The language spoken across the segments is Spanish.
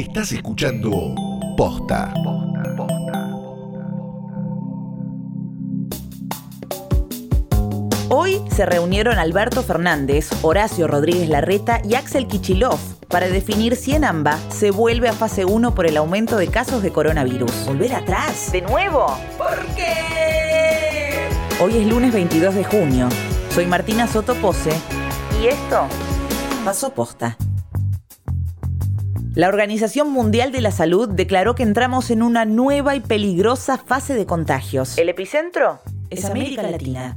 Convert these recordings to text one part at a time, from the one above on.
Estás escuchando Posta. Hoy se reunieron Alberto Fernández, Horacio Rodríguez Larreta y Axel Kichilov para definir si en AMBA se vuelve a fase 1 por el aumento de casos de coronavirus. ¿Volver atrás? ¿De nuevo? ¿Por qué? Hoy es lunes 22 de junio. Soy Martina Soto Pose y esto pasó posta. La Organización Mundial de la Salud declaró que entramos en una nueva y peligrosa fase de contagios. ¿El epicentro? Es América Latina.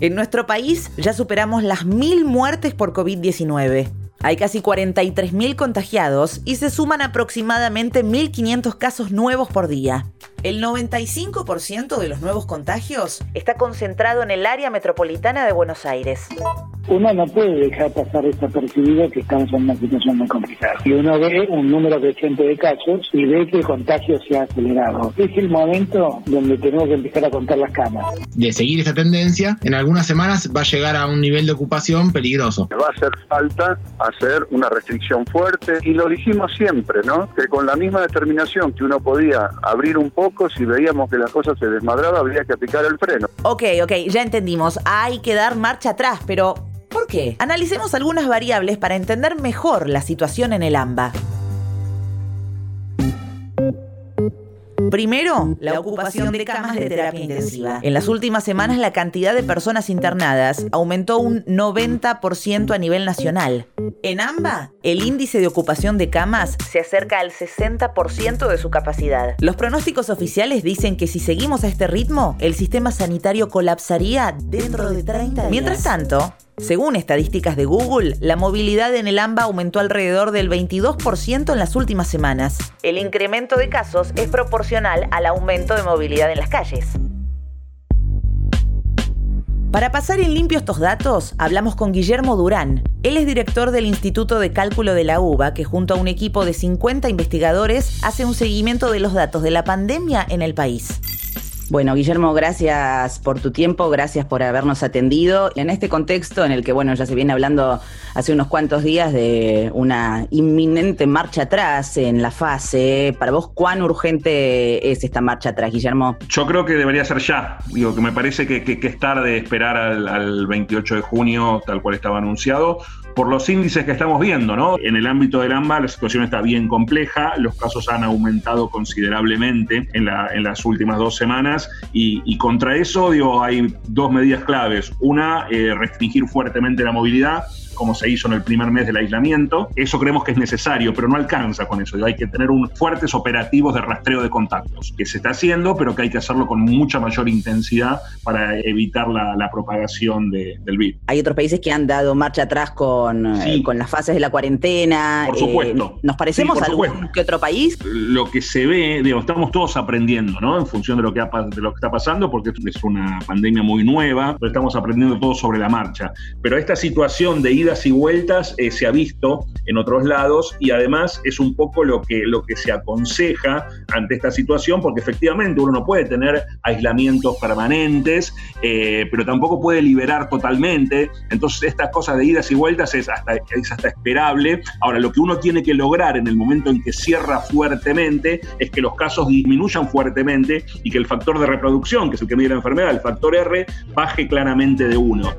En nuestro país ya superamos las mil muertes por COVID-19. Hay casi 43.000 contagiados y se suman aproximadamente 1.500 casos nuevos por día. El 95% de los nuevos contagios está concentrado en el área metropolitana de Buenos Aires. Uno no puede dejar pasar desapercibido que estamos en una situación muy complicada. Y uno ve un número creciente de casos y ve que el contagio se ha acelerado. Es el momento donde tenemos que empezar a contar las camas. De seguir esta tendencia, en algunas semanas va a llegar a un nivel de ocupación peligroso. Va a hacer falta hacer una restricción fuerte y lo dijimos siempre, ¿no? Que con la misma determinación que uno podía abrir un poco, si veíamos que la cosa se desmadraba, habría que aplicar el freno. Ok, ok, ya entendimos. Hay que dar marcha atrás, pero ¿por qué? Analicemos algunas variables para entender mejor la situación en el AMBA. Primero, la ocupación de camas de terapia intensiva. En las últimas semanas la cantidad de personas internadas aumentó un 90% a nivel nacional. En AMBA, el índice de ocupación de camas se acerca al 60% de su capacidad. Los pronósticos oficiales dicen que si seguimos a este ritmo, el sistema sanitario colapsaría dentro de 30 días. Mientras tanto, según estadísticas de Google, la movilidad en el AMBA aumentó alrededor del 22% en las últimas semanas. El incremento de casos es proporcional al aumento de movilidad en las calles. Para pasar en limpio estos datos, hablamos con Guillermo Durán. Él es director del Instituto de Cálculo de la UBA, que junto a un equipo de 50 investigadores hace un seguimiento de los datos de la pandemia en el país. Bueno, Guillermo, gracias por tu tiempo, gracias por habernos atendido. En este contexto en el que, bueno, ya se viene hablando hace unos cuantos días de una inminente marcha atrás en la fase, para vos, ¿cuán urgente es esta marcha atrás, Guillermo? Yo creo que debería ser ya. Digo, que me parece que, que, es tarde esperar al, al 28 de junio, tal cual estaba anunciado por los índices que estamos viendo, ¿no? En el ámbito del AMBA la situación está bien compleja, los casos han aumentado considerablemente en, la, en las últimas dos semanas y, y, contra eso, digo, hay dos medidas claves. Una, eh, restringir fuertemente la movilidad como se hizo en el primer mes del aislamiento. Eso creemos que es necesario, pero no alcanza con eso. Hay que tener un, fuertes operativos de rastreo de contactos, que se está haciendo, pero que hay que hacerlo con mucha mayor intensidad para evitar la, la propagación de, del virus. Hay otros países que han dado marcha atrás con, sí. eh, con las fases de la cuarentena. Por supuesto. Eh, ¿Nos parecemos sí, a algún que otro país? Lo que se ve, digo, estamos todos aprendiendo, ¿no? En función de lo que, ha, de lo que está pasando, porque es una pandemia muy nueva, pero estamos aprendiendo todo sobre la marcha. Pero esta situación de idas y vueltas eh, se ha visto en otros lados y además es un poco lo que, lo que se aconseja ante esta situación, porque efectivamente uno no puede tener aislamientos permanentes, pero tampoco puede liberar totalmente. Entonces estas cosas de idas y vueltas es hasta, es hasta esperable. Ahora, lo que uno tiene que lograr en el momento en que cierra fuertemente es que los casos disminuyan fuertemente y que el factor de reproducción, que es el que mide la enfermedad, el factor R, baje claramente de uno.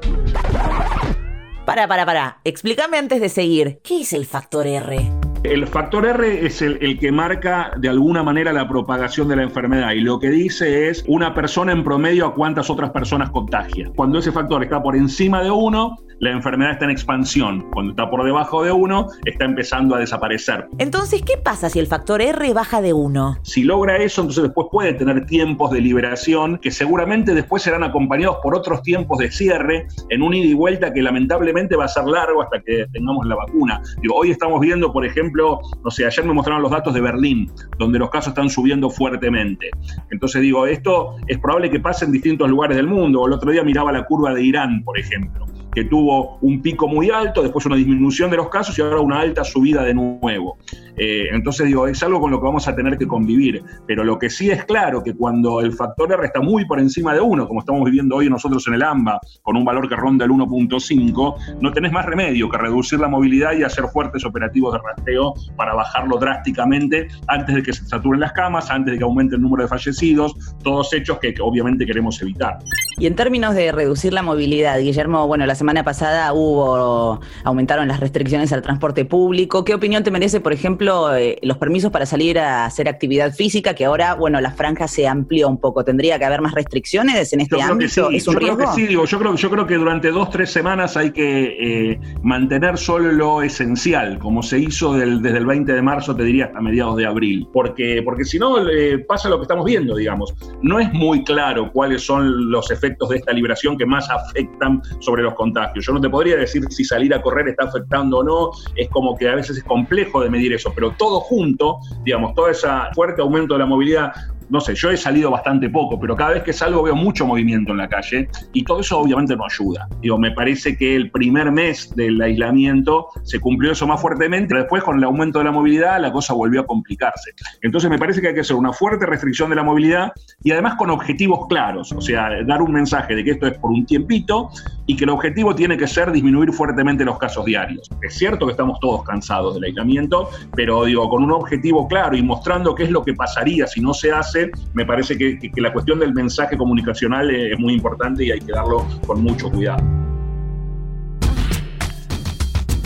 Para, para, para. Explícame antes de seguir. ¿Qué es el factor R? El factor R es el, el, que marca de alguna manera la propagación de la enfermedad y lo que dice es una persona en promedio a cuántas otras personas contagia. Cuando ese factor está por encima de uno, la enfermedad está en expansión. Cuando está por debajo de 1, está empezando a desaparecer. Entonces, ¿qué pasa si el factor R baja de 1? Si logra eso, entonces después puede tener tiempos de liberación que seguramente después serán acompañados por otros tiempos de cierre en un ida y vuelta que lamentablemente va a ser largo hasta que tengamos la vacuna. Digo, hoy estamos viendo, por ejemplo, no sé, ayer me mostraron los datos de Berlín, donde los casos están subiendo fuertemente. Entonces digo, esto es probable que pase en distintos lugares del mundo. El otro día miraba la curva de Irán, por ejemplo que tuvo un pico muy alto, después una disminución de los casos y ahora una alta subida de nuevo. Eh, entonces digo, es algo con lo que vamos a tener que convivir. Pero lo que sí es claro que cuando el factor R está muy por encima de uno, como estamos viviendo hoy nosotros en el AMBA, con un valor que ronda el 1.5, no tenés más remedio que reducir la movilidad y hacer fuertes operativos de rastreo para bajarlo drásticamente antes de que se saturen las camas, antes de que aumente el número de fallecidos, todos hechos que obviamente queremos evitar. Y en términos de reducir la movilidad, Guillermo, bueno, la semana pasada hubo, aumentaron las restricciones al transporte público. ¿Qué opinión te merece, por ejemplo, eh, los permisos para salir a hacer actividad física, que ahora, bueno, la franja se amplió un poco. ¿Tendría que haber más restricciones en este ámbito? ¿Es un yo riesgo? Creo que sí, digo, yo, creo, yo creo que durante dos, tres semanas hay que eh, mantener solo lo esencial, como se hizo desde el 20 de marzo, te diría, hasta mediados de abril. Porque, porque si no, eh, pasa lo que estamos viendo, digamos. No es muy claro cuáles son los efectos de esta liberación que más afectan sobre los contagios. Yo no te podría decir si salir a correr está afectando o no, es como que a veces es complejo de medir eso, pero todo junto, digamos, todo ese fuerte aumento de la movilidad no sé, yo he salido bastante poco, pero cada vez que salgo veo mucho movimiento en la calle y todo eso obviamente no ayuda. Digo, me parece que el primer mes del aislamiento se cumplió eso más fuertemente, pero después con el aumento de la movilidad la cosa volvió a complicarse. Entonces me parece que hay que hacer una fuerte restricción de la movilidad y además con objetivos claros, o sea, dar un mensaje de que esto es por un tiempito y que el objetivo tiene que ser disminuir fuertemente los casos diarios. Es cierto que estamos todos cansados del aislamiento, pero digo, con un objetivo claro y mostrando qué es lo que pasaría si no se hace me parece que, la cuestión del mensaje comunicacional es muy importante y hay que darlo con mucho cuidado.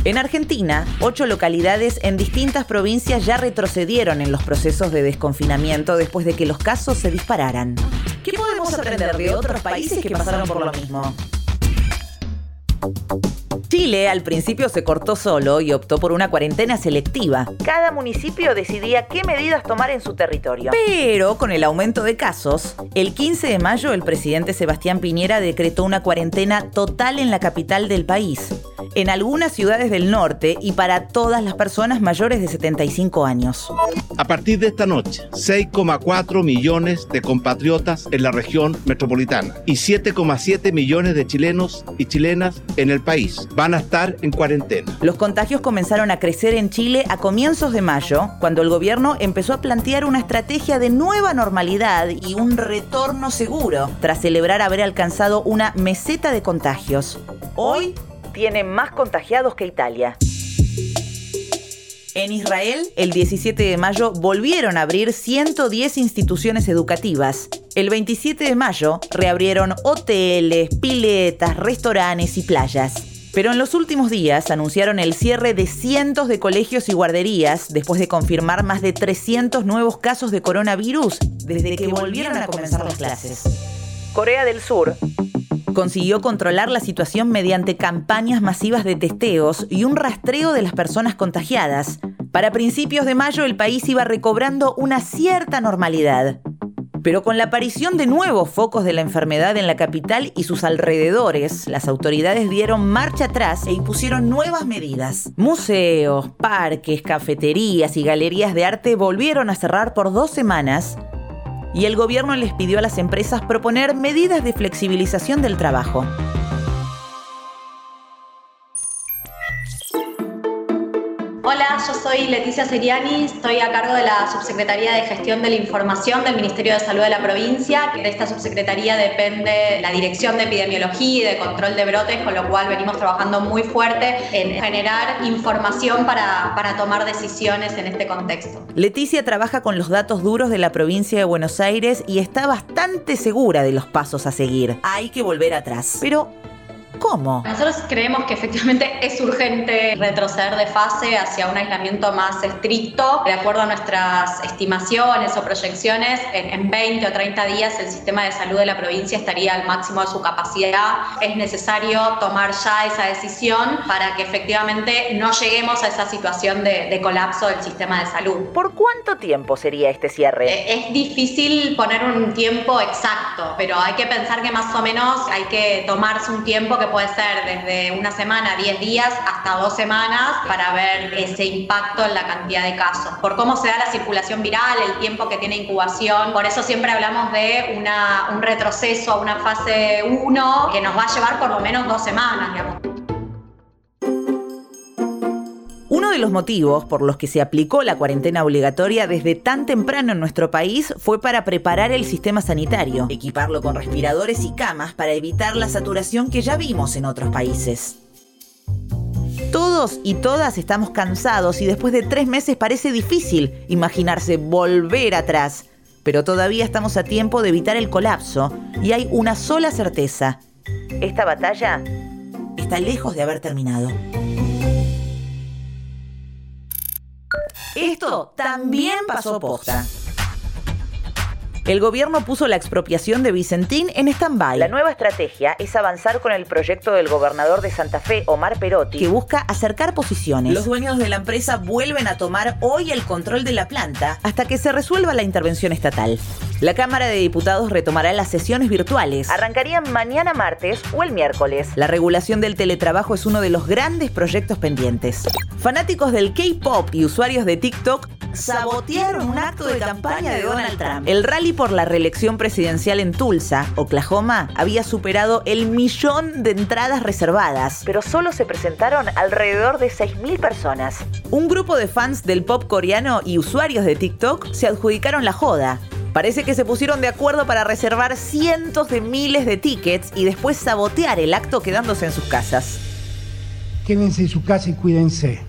En Argentina, ocho localidades en distintas provincias ya retrocedieron en los procesos de desconfinamiento después de que los casos se dispararan. ¿Qué podemos aprender de otros países que pasaron por lo mismo? Chile al principio se cortó solo y optó por una cuarentena selectiva. Cada municipio decidía qué medidas tomar en su territorio. Pero con el aumento de casos, el 15 de mayo el presidente Sebastián Piñera decretó una cuarentena total en la capital del país en algunas ciudades del norte y para todas las personas mayores de 75 años. A partir de esta noche, 6,4 millones de compatriotas en la región metropolitana y 7,7 millones de chilenos y chilenas en el país van a estar en cuarentena. Los contagios comenzaron a crecer en Chile a comienzos de mayo, cuando el gobierno empezó a plantear una estrategia de nueva normalidad y un retorno seguro, tras celebrar haber alcanzado una meseta de contagios. Hoy tiene más contagiados que Italia. En Israel, el 17 de mayo volvieron a abrir 110 instituciones educativas. El 27 de mayo reabrieron hoteles, piletas, restaurantes y playas. Pero en los últimos días anunciaron el cierre de cientos de colegios y guarderías después de confirmar más de 300 nuevos casos de coronavirus desde que volvieron a comenzar las clases. Corea del Sur consiguió controlar la situación mediante campañas masivas de testeos y un rastreo de las personas contagiadas. Para principios de mayo el país iba recobrando una cierta normalidad. Pero con la aparición de nuevos focos de la enfermedad en la capital y sus alrededores, las autoridades dieron marcha atrás e impusieron nuevas medidas. Museos, parques, cafeterías y galerías de arte volvieron a cerrar por dos semanas y el gobierno les pidió a las empresas proponer medidas de flexibilización del trabajo. Hola, yo soy Leticia Seriani, estoy a cargo de la Subsecretaría de Gestión de la Información del Ministerio de Salud de la provincia. De esta subsecretaría depende la Dirección de Epidemiología y de Control de Brotes, con lo cual venimos trabajando muy fuerte en generar información para, para tomar decisiones en este contexto. Leticia trabaja con los datos duros de la provincia de Buenos Aires y está bastante segura de los pasos a seguir. Hay que volver atrás. Pero ¿Cómo? Nosotros creemos que efectivamente es urgente retroceder de fase hacia un aislamiento más estricto. De acuerdo a nuestras estimaciones o proyecciones, en, 20 o 30 días el sistema de salud de la provincia estaría al máximo de su capacidad. Es necesario tomar ya esa decisión para que efectivamente no lleguemos a esa situación de, colapso del sistema de salud. ¿Por cuánto tiempo sería este cierre? Eh, es difícil poner un tiempo exacto, pero hay que pensar que más o menos hay que tomarse un tiempo que puede ser desde una semana, 10 días, hasta dos semanas para ver ese impacto en la cantidad de casos. Por cómo se da la circulación viral, el tiempo que tiene incubación, por eso siempre hablamos de una, un retroceso a una fase 1 que nos va a llevar por lo menos dos semanas, digamos. Los motivos por los que se aplicó la cuarentena obligatoria desde tan temprano en nuestro país fue para preparar el sistema sanitario, equiparlo con respiradores y camas para evitar la saturación que ya vimos en otros países. Todos y todas estamos cansados y después de tres meses parece difícil imaginarse volver atrás, pero todavía estamos a tiempo de evitar el colapso y hay una sola certeza. Esta batalla está lejos de haber terminado. Esto también pasó posta. El gobierno puso la expropiación de Vicentín en stand-by. La nueva estrategia es avanzar con el proyecto del gobernador de Santa Fe, Omar Perotti, que busca acercar posiciones. Los dueños de la empresa vuelven a tomar hoy el control de la planta hasta que se resuelva la intervención estatal. La Cámara de Diputados retomará las sesiones virtuales. Arrancarían mañana martes o el miércoles. La regulación del teletrabajo es uno de los grandes proyectos pendientes. Fanáticos del K-pop y usuarios de TikTok sabotearon un acto de campaña de Donald Trump. El rally por la reelección presidencial en Tulsa, Oklahoma, había superado el millón de entradas reservadas, pero solo se presentaron alrededor de 6.000 personas. Un grupo de fans del pop coreano y usuarios de TikTok se adjudicaron la joda. Parece que se pusieron de acuerdo para reservar cientos de miles de tickets y después sabotear el acto quedándose en sus casas. Quédense en su casa y cuídense.